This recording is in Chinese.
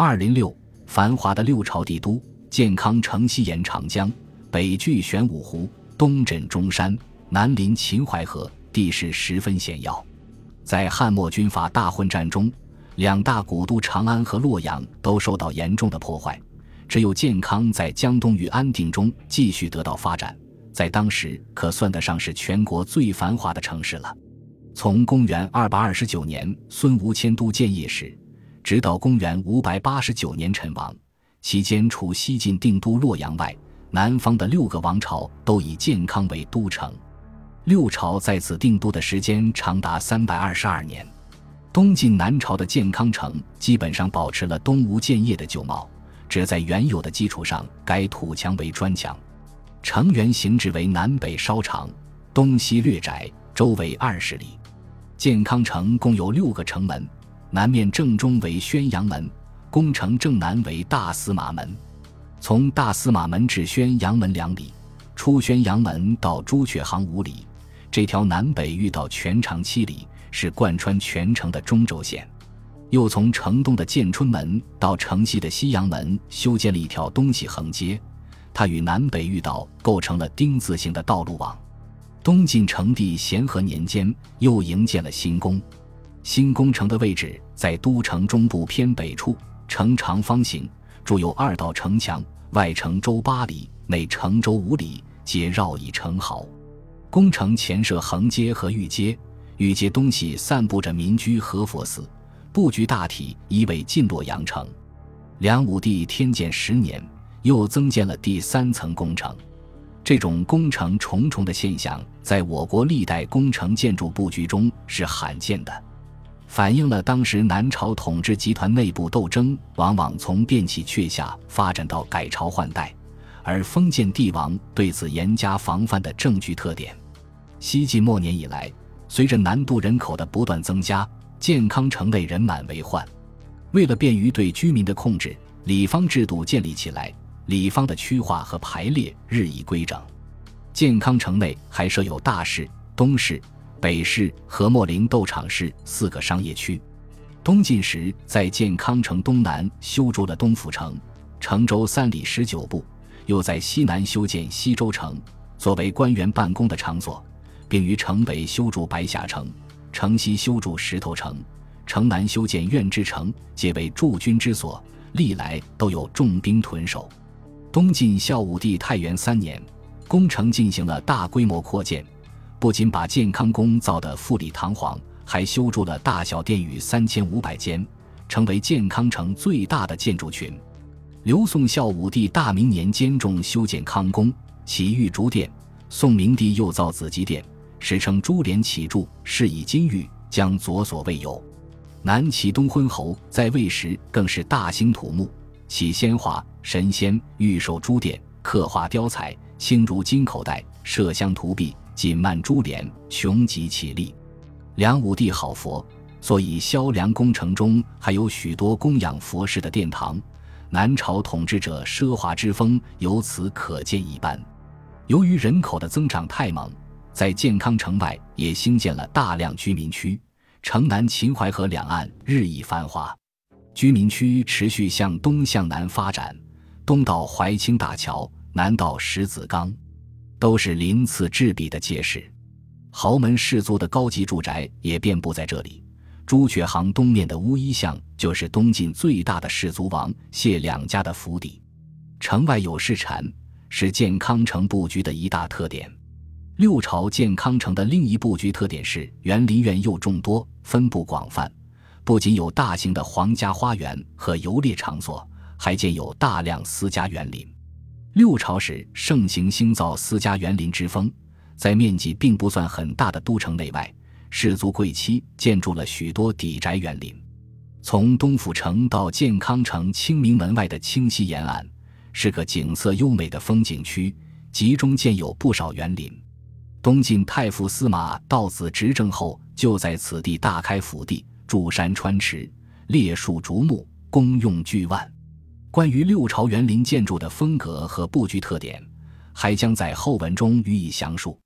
二零六，繁华的六朝帝都，建康城西沿长江，北距玄武湖，东枕中山，南临秦淮河，地势十分险要。在汉末军阀大混战中，两大古都长安和洛阳都受到严重的破坏，只有建康在江东与安定中继续得到发展，在当时可算得上是全国最繁华的城市了。从公元二百二十九年孙吴迁都建业时，直到公元五百八十九年陈亡，期间除西晋定都洛阳外，南方的六个王朝都以建康为都城。六朝在此定都的时间长达三百二十二年。东晋南朝的建康城基本上保持了东吴建业的旧貌，只在原有的基础上改土墙为砖墙。城垣形制为南北稍长，东西略窄，周围二十里。建康城共有六个城门。南面正中为宣阳门，宫城正南为大司马门。从大司马门至宣阳门两里，出宣阳门到朱雀行五里，这条南北御道全长七里，是贯穿全城的中轴线。又从城东的建春门到城西的西阳门，修建了一条东西横街，它与南北御道构成了丁字形的道路网。东晋成帝咸和年间，又营建了新宫。新宫城的位置在都城中部偏北处，城长方形，筑有二道城墙，外城周八里，内城周五里，皆绕以城壕。宫城前设横街和御街，御街东西散布着民居和佛寺，布局大体依为晋洛阳城。梁武帝天监十年，又增建了第三层宫城。这种宫城重重的现象，在我国历代宫城建筑布局中是罕见的。反映了当时南朝统治集团内部斗争往往从变起阙下发展到改朝换代，而封建帝王对此严加防范的证据特点。西晋末年以来，随着南渡人口的不断增加，建康城内人满为患。为了便于对居民的控制，里坊制度建立起来，里坊的区划和排列日益规整。建康城内还设有大市、东市。北市和秣陵斗场市四个商业区。东晋时，在建康城东南修筑了东府城，城周三里十九步；又在西南修建西周城，作为官员办公的场所，并于城北修筑白下城，城西修筑石头城，城南修建苑之城，皆为驻军之所，历来都有重兵屯守。东晋孝武帝太元三年，工程进行了大规模扩建。不仅把建康宫造得富丽堂皇，还修筑了大小殿宇三千五百间，成为建康城最大的建筑群。刘宋孝武帝大明年间重修建康宫，起玉竹殿；宋明帝又造紫极殿，史称珠帘启柱，饰以金玉，将左所未有。南齐东昏侯在位时更是大兴土木，起仙华、神仙、玉兽珠殿，刻画雕彩，青如金口袋，麝香涂壁。锦幔珠帘，穷极其力。梁武帝好佛，所以萧梁宫城中还有许多供养佛事的殿堂。南朝统治者奢华之风由此可见一斑。由于人口的增长太猛，在建康城外也兴建了大量居民区。城南秦淮河两岸日益繁华，居民区持续向东向南发展，东到淮清大桥，南到石子岗。都是鳞次栉比的街市，豪门士族的高级住宅也遍布在这里。朱雀行东面的乌衣巷就是东晋最大的士族王谢两家的府邸。城外有市禅，是建康城布局的一大特点。六朝建康城的另一布局特点是园林院又众多，分布广泛，不仅有大型的皇家花园和游猎场所，还建有大量私家园林。六朝时盛行兴造私家园林之风，在面积并不算很大的都城内外，士族贵戚建筑了许多邸宅园林。从东府城到建康城清明门外的清溪沿岸，是个景色优美的风景区，集中建有不少园林。东晋太傅司马道子执政后，就在此地大开府地，筑山川池，列树竹木，功用巨万。关于六朝园林建筑的风格和布局特点，还将在后文中予以详述。